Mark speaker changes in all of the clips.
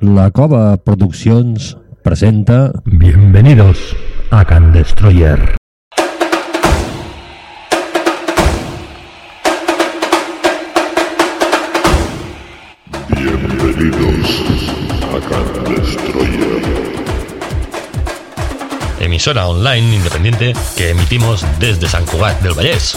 Speaker 1: La Cova Produccions presenta
Speaker 2: Bienvenidos a Can Destroyer.
Speaker 3: Bienvenidos a Can Destroyer.
Speaker 4: emisora online independiente que emitimos desde San Cugat del Vallés.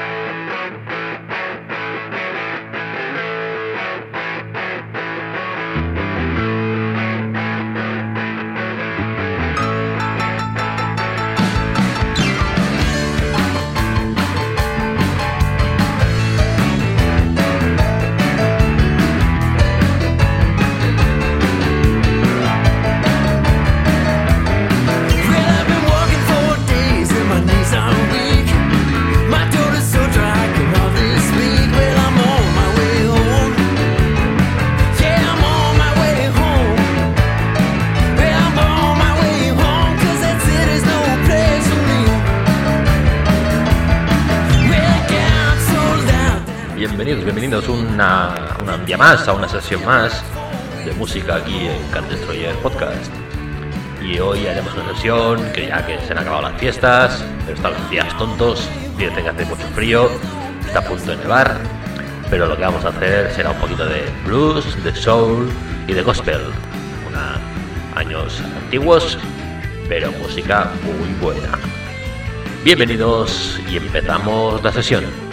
Speaker 5: Más, a una sesión más de música aquí en Can Destroyer Podcast. Y hoy haremos una sesión que ya que se han acabado las fiestas, pero están los días tontos, fíjate que hace mucho frío, está a punto de nevar, pero lo que vamos a hacer será un poquito de blues, de soul y de gospel. Una, años antiguos, pero música muy buena. Bienvenidos y empezamos la sesión.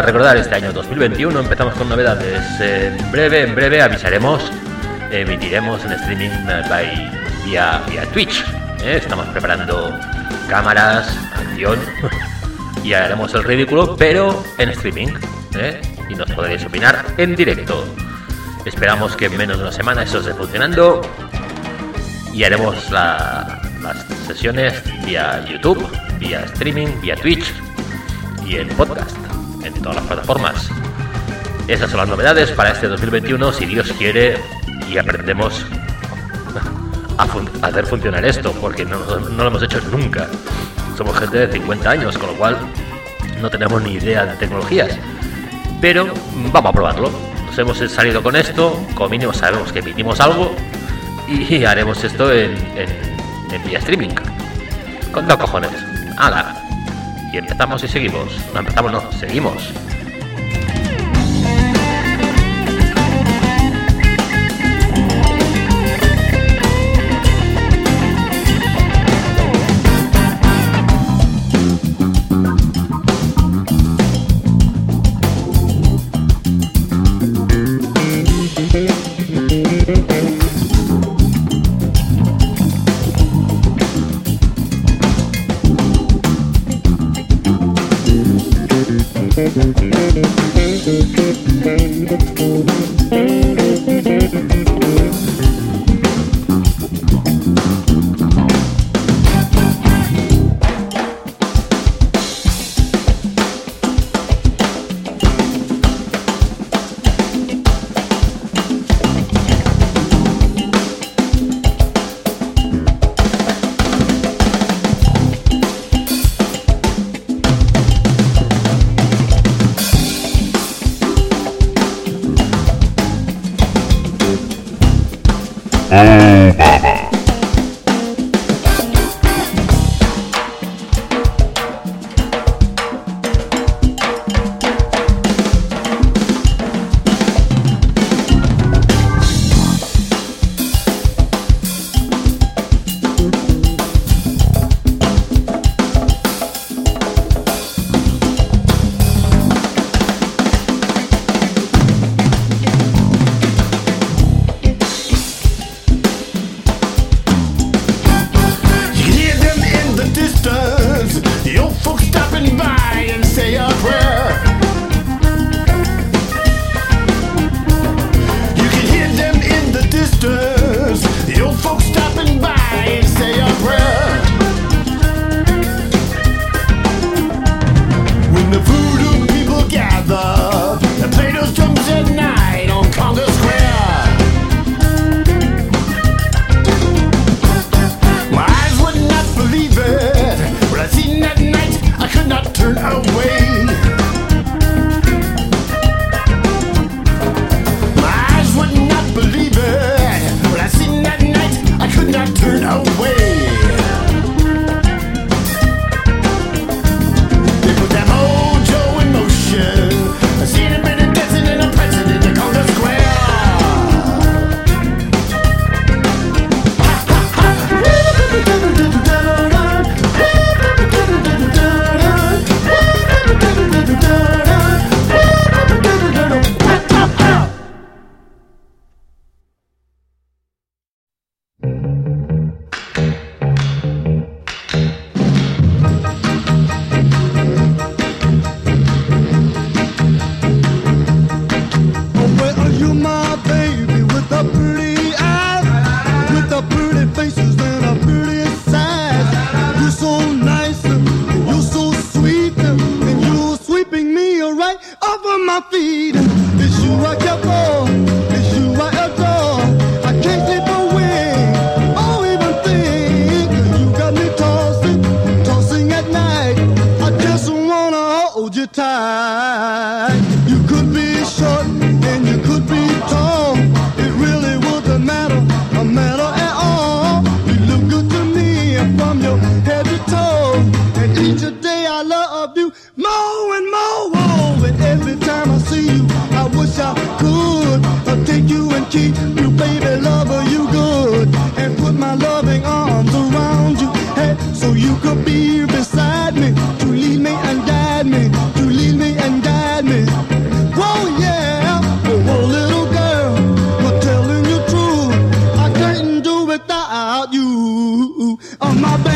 Speaker 5: Y recordar, este año 2021 empezamos con novedades. En breve, en breve avisaremos, emitiremos en streaming by- vía, vía Twitch. ¿eh? Estamos preparando cámaras, acción y haremos el ridículo, pero en streaming. ¿eh? Y nos podréis opinar en directo. Esperamos que en menos de una semana eso esté funcionando y haremos la- las sesiones vía YouTube, vía streaming, vía Twitch y en podcast, todas las plataformas. Esas son las novedades para este 2021, si Dios quiere, y aprendemos a, a hacer funcionar esto, porque no, no lo hemos hecho nunca. Somos gente de 50 años, con lo cual no tenemos ni idea de tecnologías. Pero vamos a probarlo. Nos hemos salido con esto, como mínimo sabemos que emitimos algo y haremos esto en, en, en vía streaming. Con dos cojones. ¡Hala! Y empezamos y seguimos. No empezamos, no, seguimos.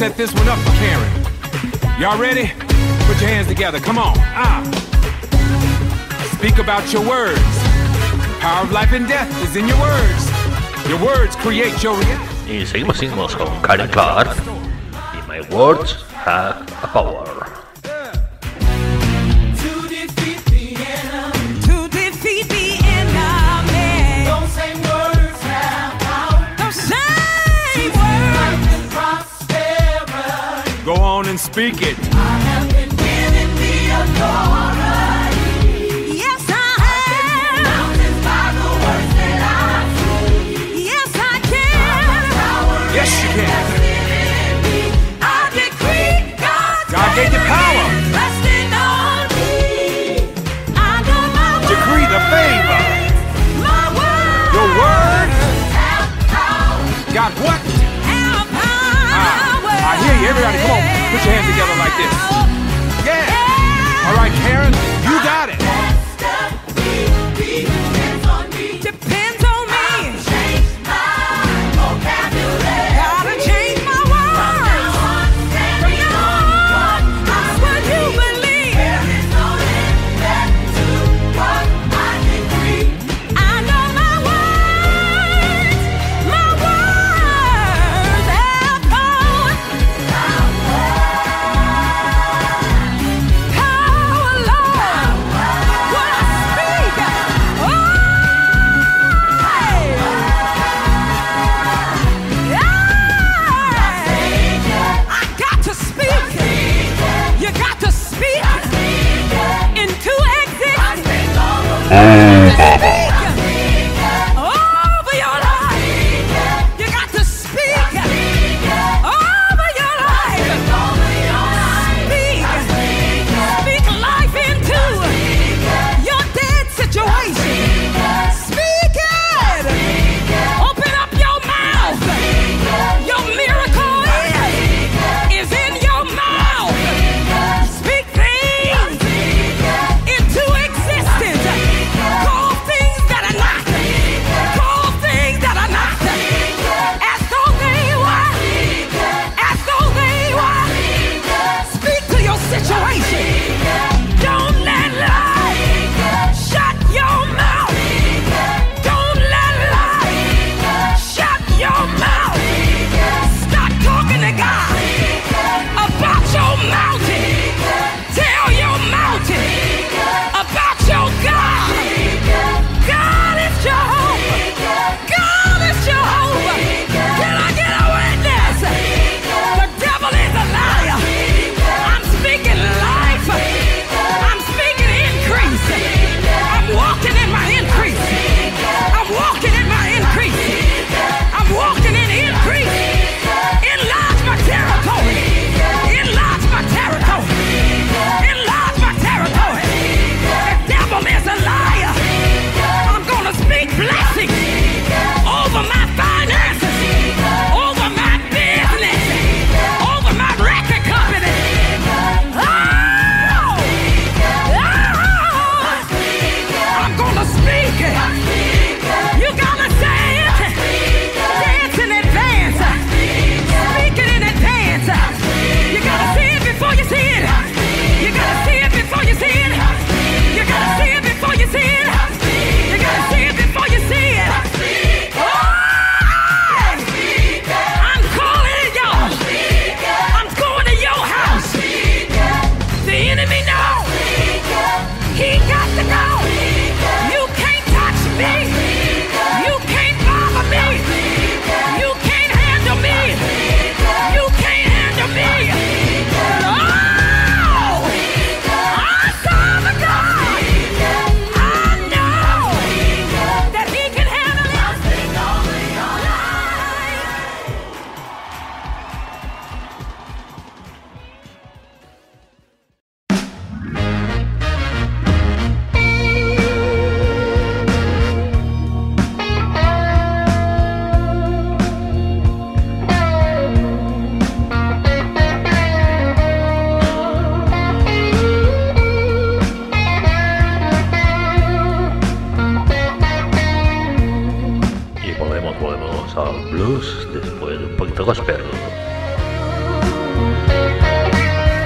Speaker 6: set this one up for Karen. Y'all ready? Put your hands together. Come on. Ah. Speak about your words. Power of life and death is in your words. Your words create your reality.
Speaker 5: Y seguimos, seguimos con Karen Clark. Y my words have a power.
Speaker 6: speak it.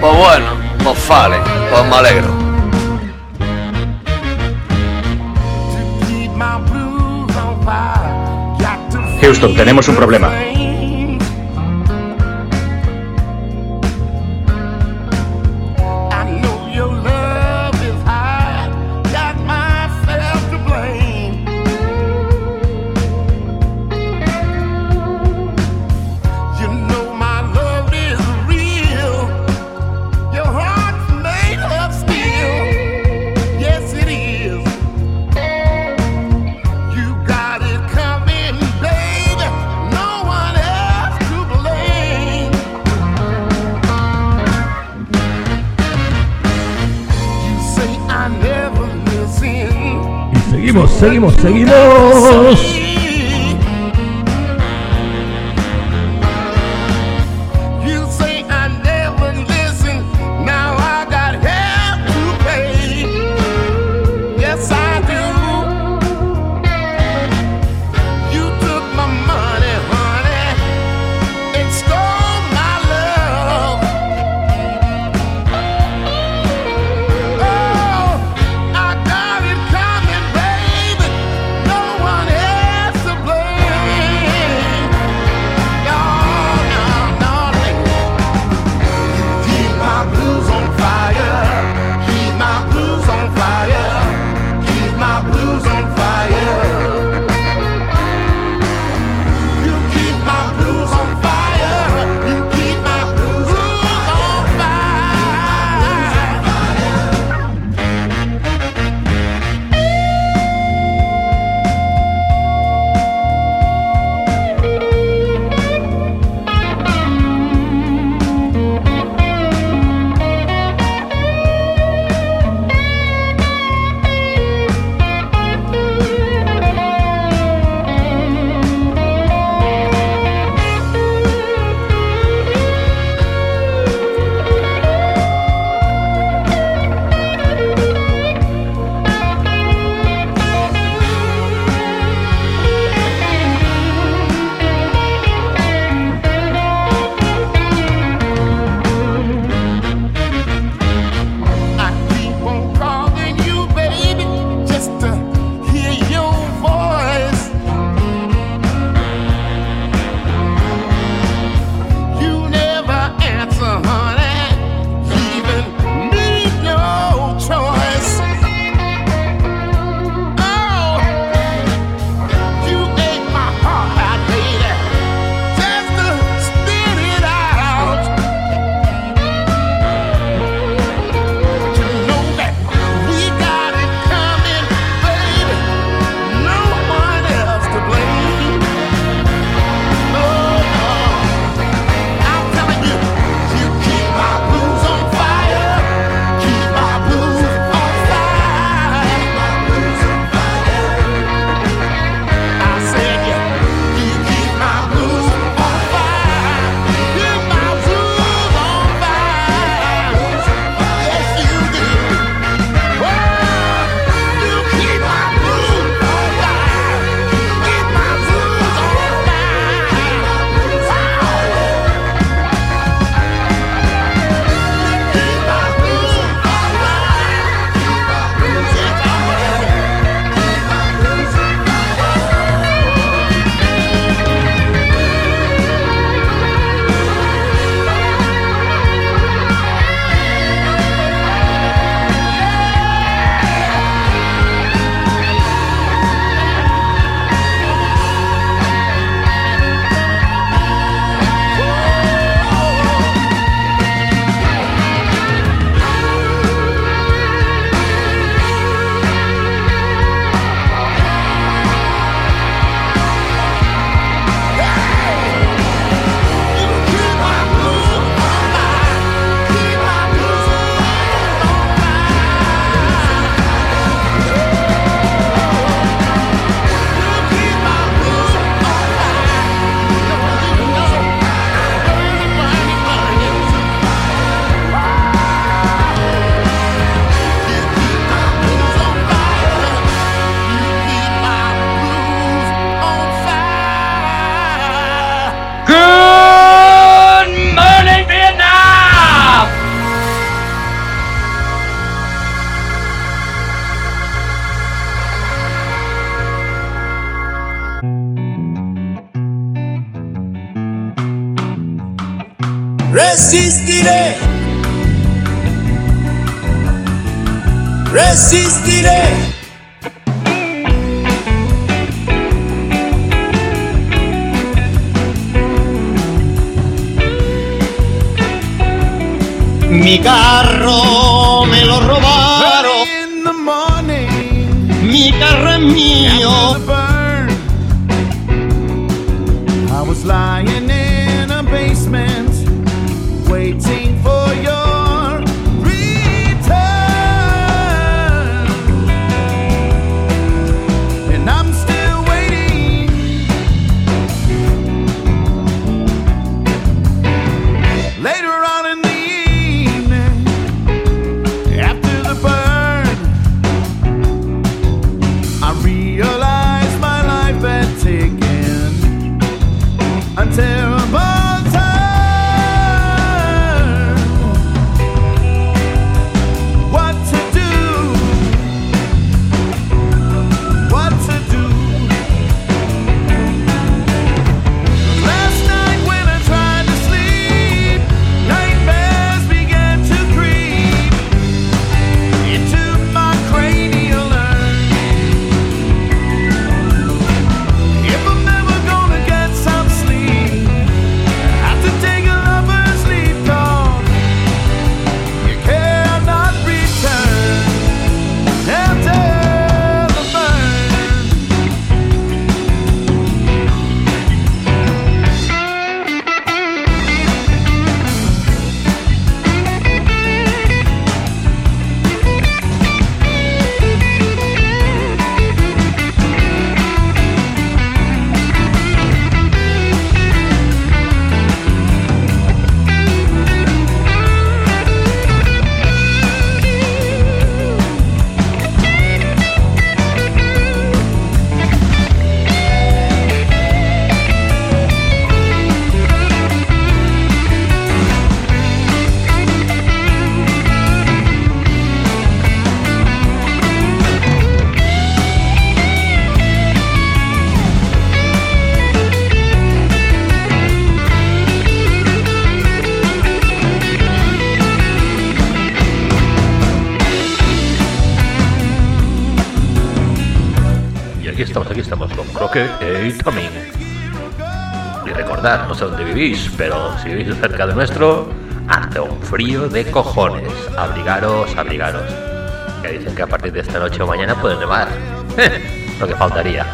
Speaker 7: Pues bueno, pues vale, pues me alegro.
Speaker 8: Houston, tenemos un problema.
Speaker 9: seguimos, seguimos.
Speaker 8: diré
Speaker 5: Y recordad, no sé dónde vivís, pero si vivís cerca de nuestro, hace un frío de cojones. Abrigaros, abrigaros. Que dicen que a partir de esta noche o mañana pueden nevar. Lo que faltaría.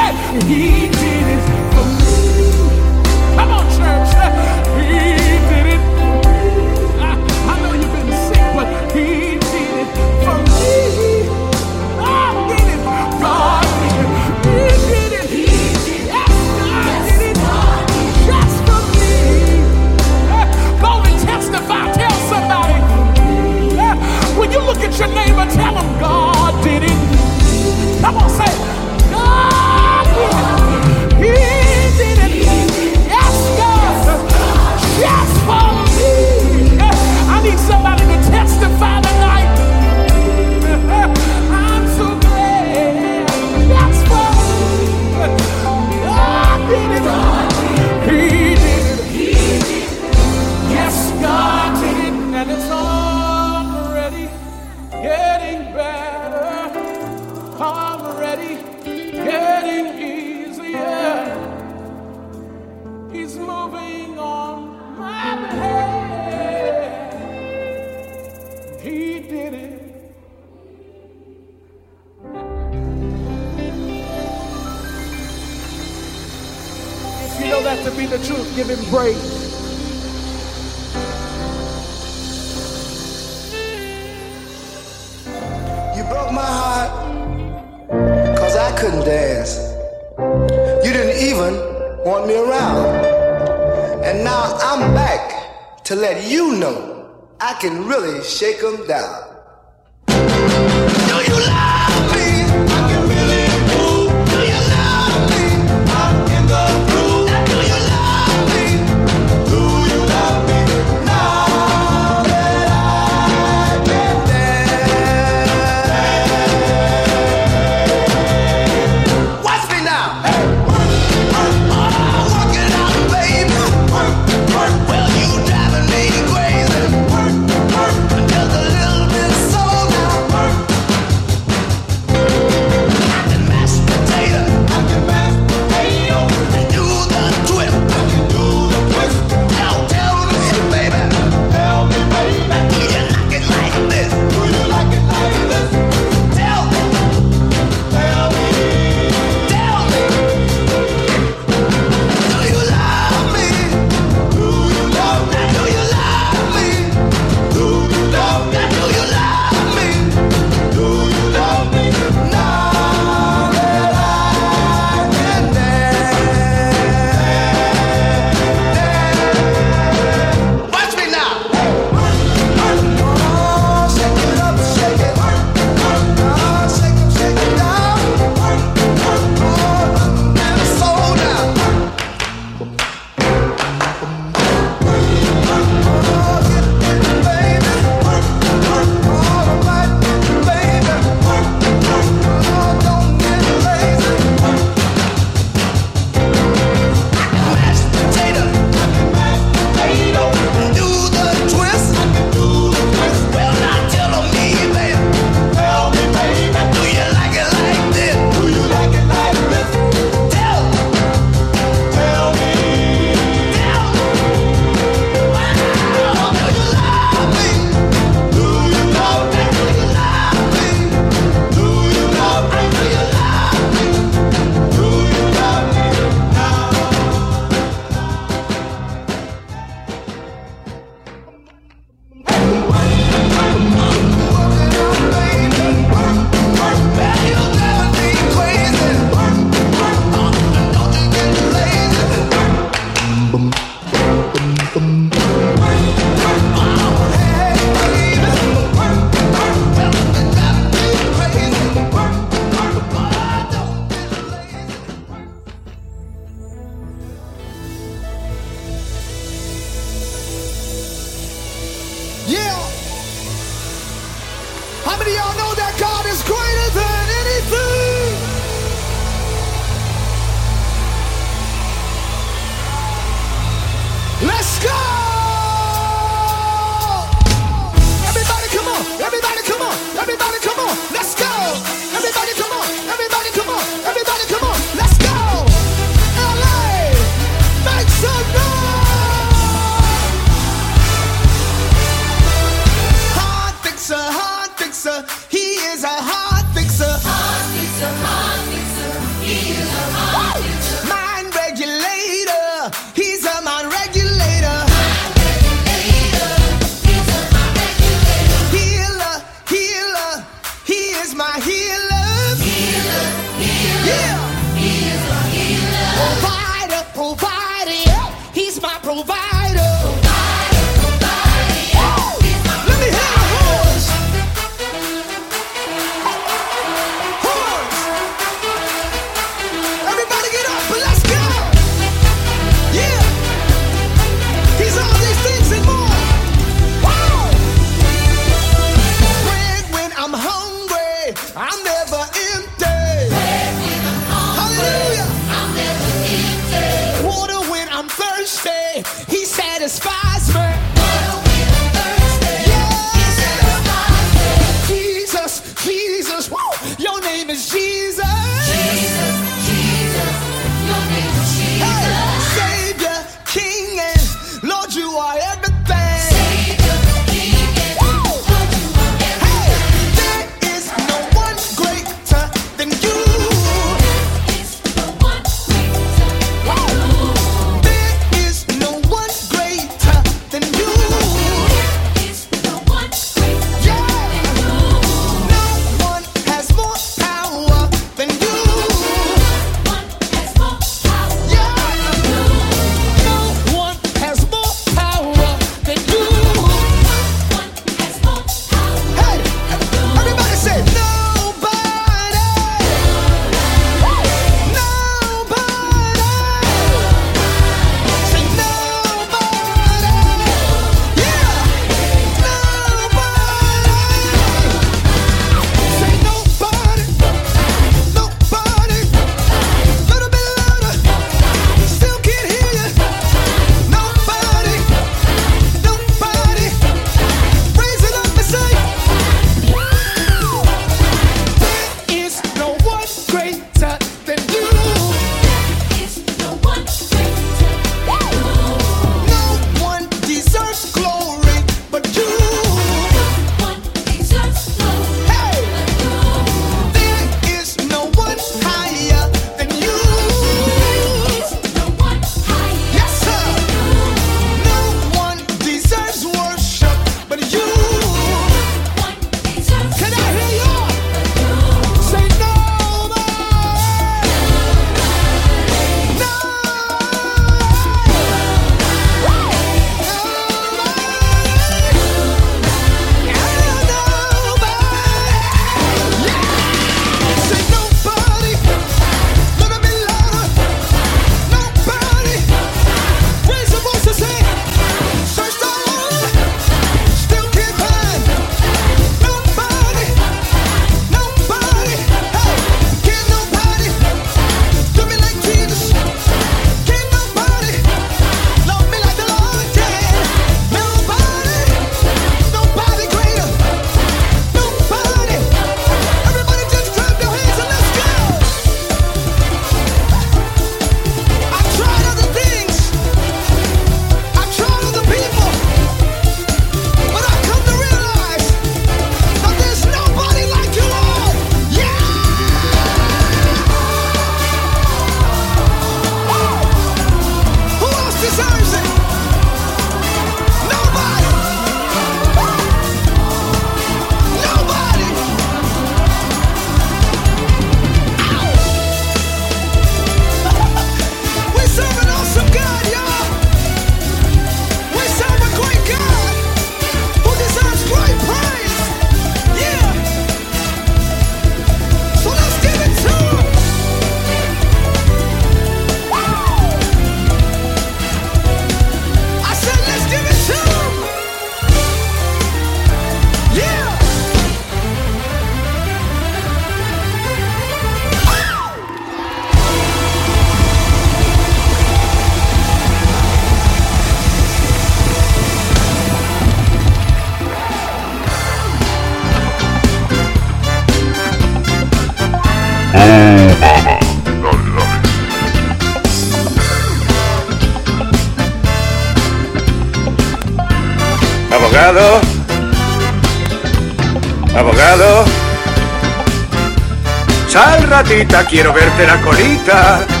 Speaker 10: Quiero verte la colita.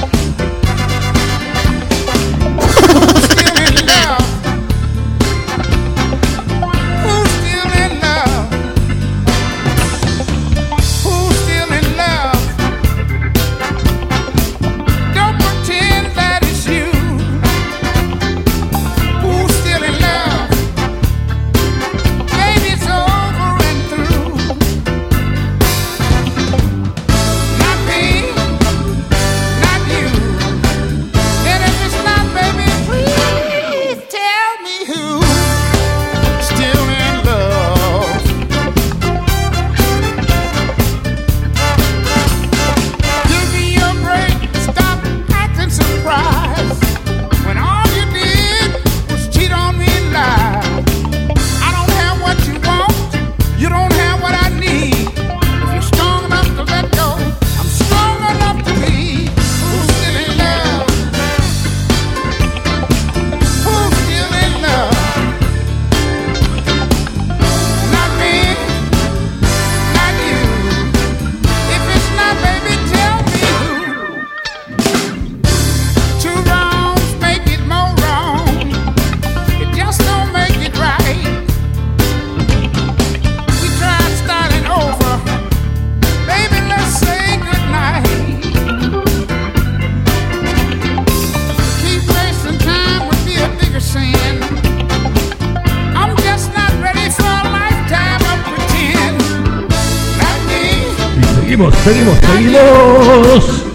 Speaker 9: Seguimos, seguimos,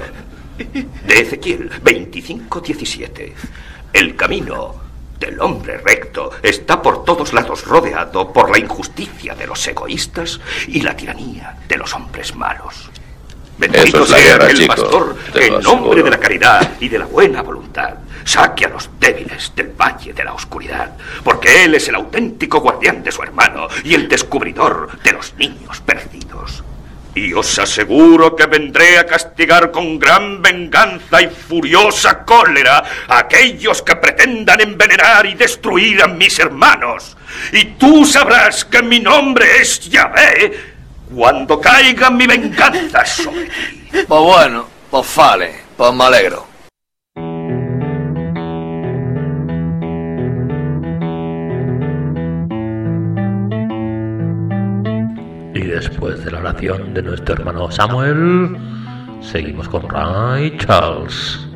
Speaker 11: ocasión. De Ezequiel 25:17. El camino del hombre recto está por todos lados rodeado por la injusticia de los egoístas y la tiranía de los hombres malos. Bendito
Speaker 12: es
Speaker 11: sea
Speaker 12: guerra,
Speaker 11: el
Speaker 12: chico,
Speaker 11: pastor que en nombre
Speaker 12: aseguro.
Speaker 11: de la caridad y de la buena voluntad saque a los débiles del valle de la oscuridad, porque él es el auténtico guardián de su hermano y el descubridor de los niños. Y os aseguro que vendré a castigar con gran venganza y furiosa cólera a aquellos que pretendan envenenar y destruir a mis hermanos. Y tú sabrás que mi nombre es Yahvé cuando caiga mi venganza sobre ti.
Speaker 7: Pues bueno, pues vale, pues me alegro.
Speaker 13: Después de la oración de nuestro hermano Samuel, seguimos con Ray Charles.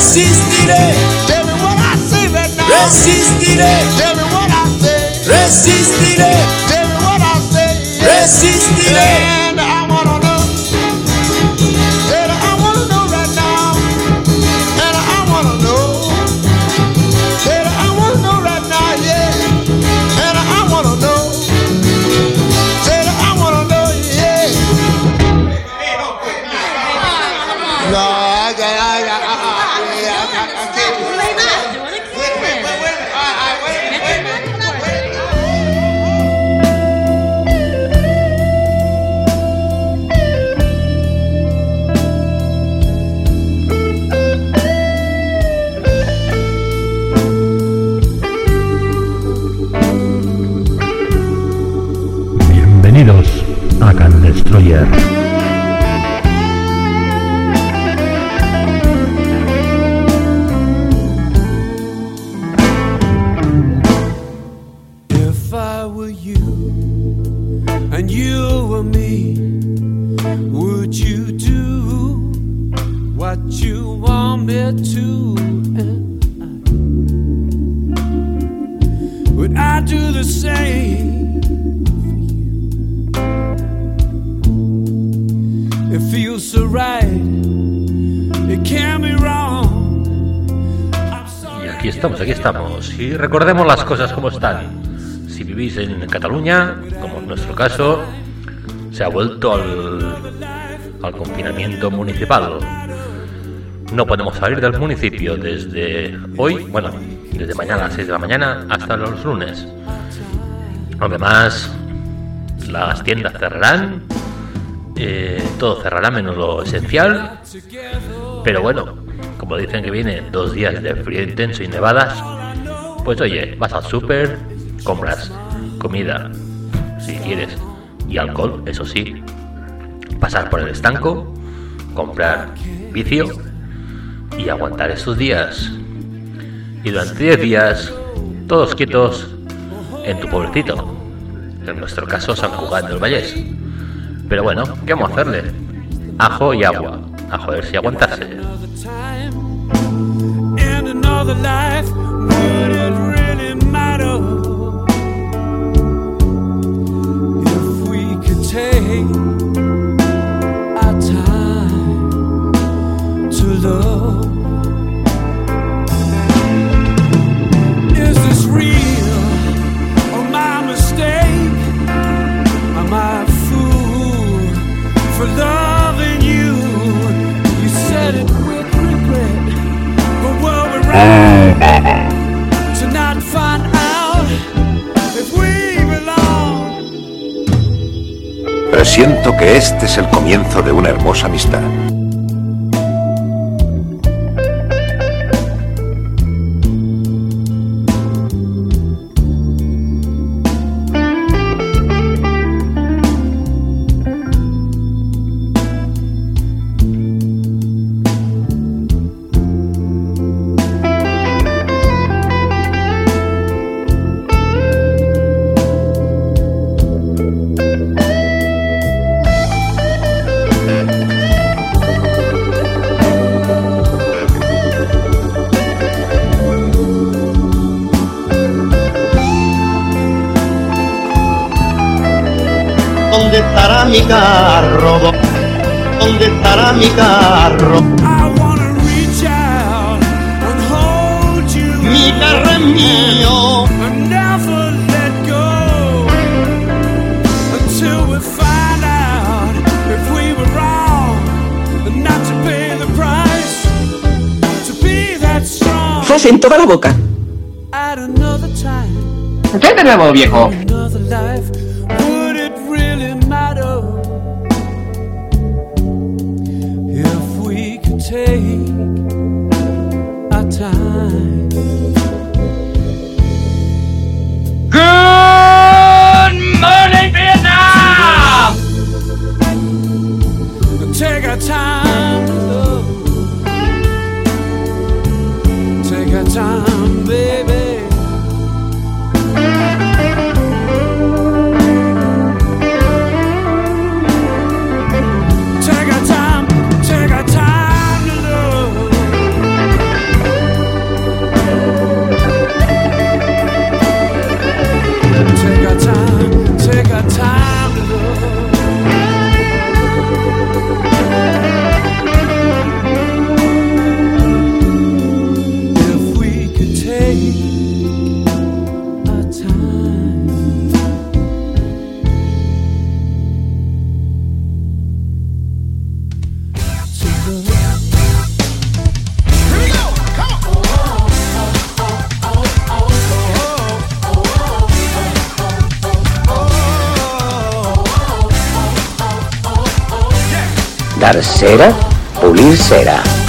Speaker 14: Resistiré.
Speaker 5: Tell me what I say right now.
Speaker 14: Resistiré.
Speaker 5: Tell me what I say.
Speaker 14: Resistiré.
Speaker 5: Tell me what I say. yeah.
Speaker 14: Resistiré.
Speaker 5: And
Speaker 3: Destroyer.
Speaker 5: Y recordemos las cosas como están. Si vivís en Cataluña, como en nuestro caso, se ha vuelto al, confinamiento municipal. No podemos salir del municipio desde hoy, bueno, desde mañana a las 6 de la mañana hasta los lunes. Además, las tiendas cerrarán, eh, todo cerrará menos lo esencial. Pero bueno, como dicen que viene dos días de frío intenso y nevadas, pues oye, vas al súper, compras comida, si quieres, y alcohol, eso sí, pasar por el estanco, comprar vicio y aguantar estos días. Y durante 10 días, todos quietos en tu pueblecito. En nuestro caso, San Cugat del Vallés. Pero bueno, ¿qué vamos a hacerle? Ajo y agua. A joder si aguantarse.
Speaker 3: Another life, would it really matter if we could take our time to love?
Speaker 10: Presiento que este es el comienzo de una hermosa amistad.
Speaker 15: Mi carro? ¿Dónde estará mi carro?
Speaker 3: Reach out and hold you.
Speaker 15: Mi carro es mío.
Speaker 3: And never let go until we find out take Tercera,
Speaker 16: polir cera.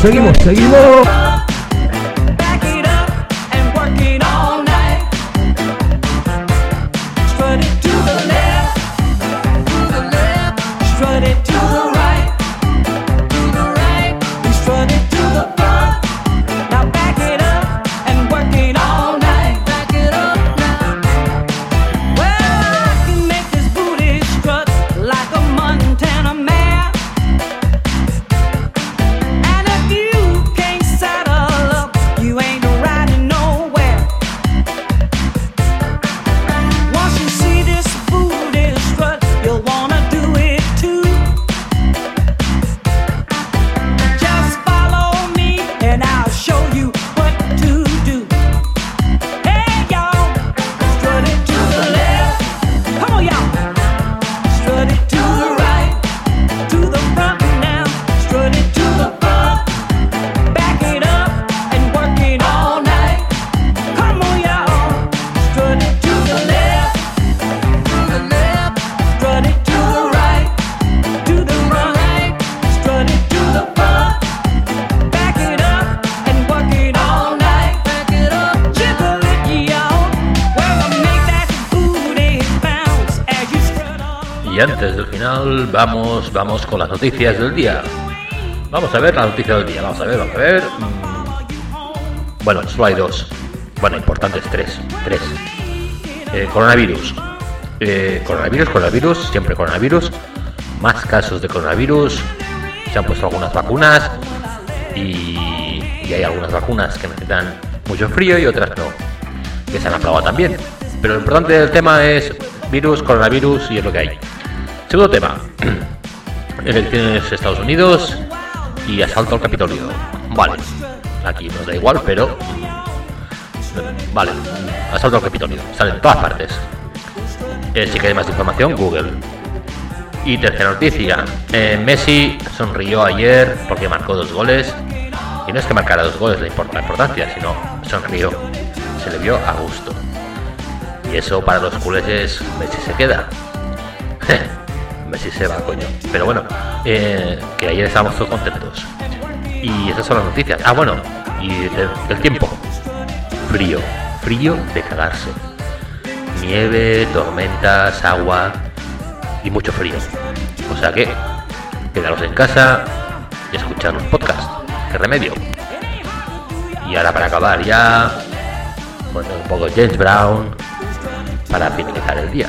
Speaker 6: Seguimos, seguimos,
Speaker 5: vamos, vamos con las noticias del día. Vamos a ver la noticia del día, vamos a ver, vamos a ver. Mm, Bueno, solo hay dos. Bueno, importantes, tres. Tres. Eh, coronavirus. Eh, coronavirus, coronavirus, siempre coronavirus. Más casos de coronavirus. Se han puesto algunas vacunas. Y, hay algunas vacunas que necesitan mucho frío y otras no. Que se han aprobado también. Pero lo importante del tema es virus, coronavirus y es lo que hay. Segundo tema. Elecciones Estados Unidos y asalto al Capitolio. Vale. Aquí nos da igual, pero... Vale. Asalto al Capitolio. Sale en todas partes. Eh, si queréis más información, Google. Y tercera noticia. eh, Messi sonrió ayer porque marcó dos goles. Y no es que marcara dos goles la importancia, sino sonrió. Se le vio a gusto. Y eso para los culés es Messi se queda. Messi se va, coño. Pero bueno, eh, que ayer estábamos todos contentos. Y esas son las noticias. Ah, bueno, y del tiempo. Frío, frío de cagarse. Nieve, tormentas, agua y mucho frío. O sea que, quedaros en casa y escuchar los podcasts. ¿Qué remedio? Y ahora para acabar ya, un poco James Brown para finalizar el día.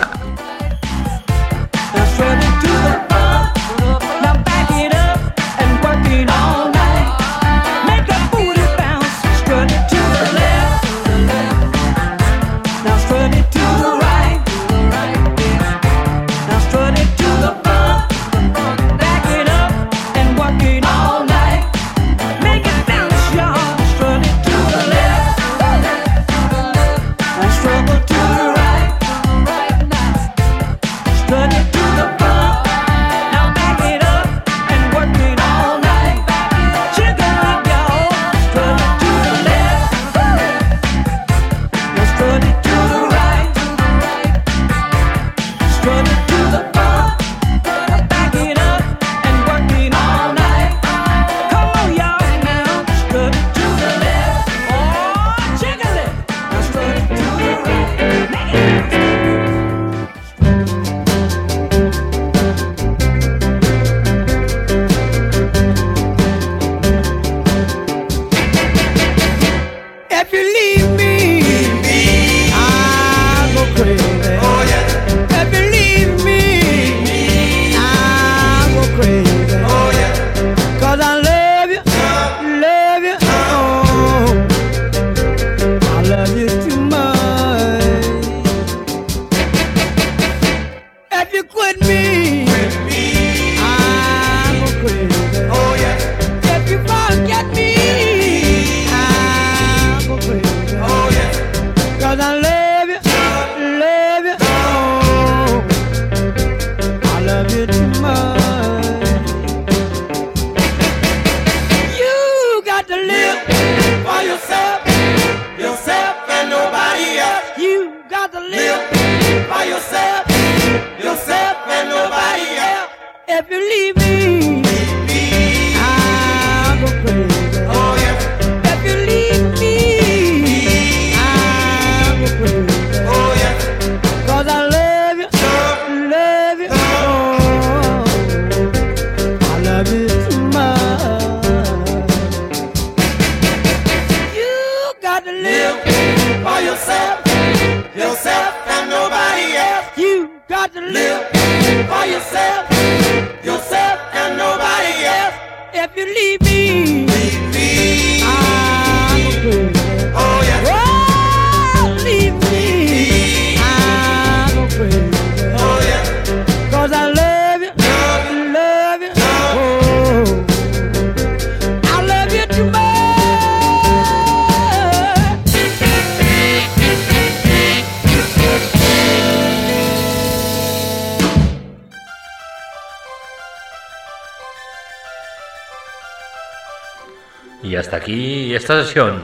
Speaker 5: Aquí esta sesión.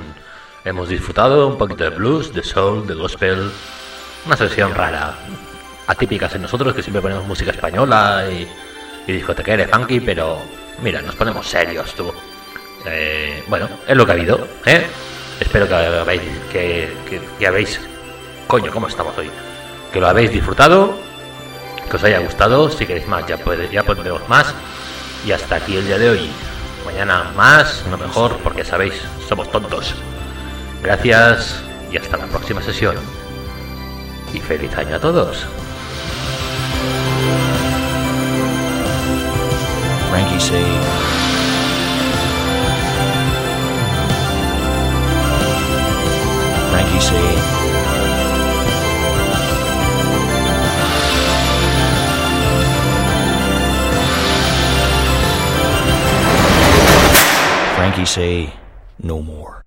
Speaker 5: Hemos disfrutado un poquito de blues, de soul, de gospel. Una sesión rara. Atípicas en nosotros que siempre ponemos música española y, y discotequera funky, pero mira, nos ponemos serios, tú. Eh, bueno, es lo que ha habido, ¿eh? Espero que habéis, que, que, que habéis... Coño, ¿cómo estamos hoy? Que lo habéis disfrutado, que os haya gustado. Si queréis más, ya, puede, ya pondremos más. Y hasta aquí el día de hoy. Mañana más, no mejor, porque sabéis, somos tontos. Gracias y hasta la próxima sesión. Y feliz año a todos.
Speaker 17: Frankie C. Frankie C. Frankie say no more.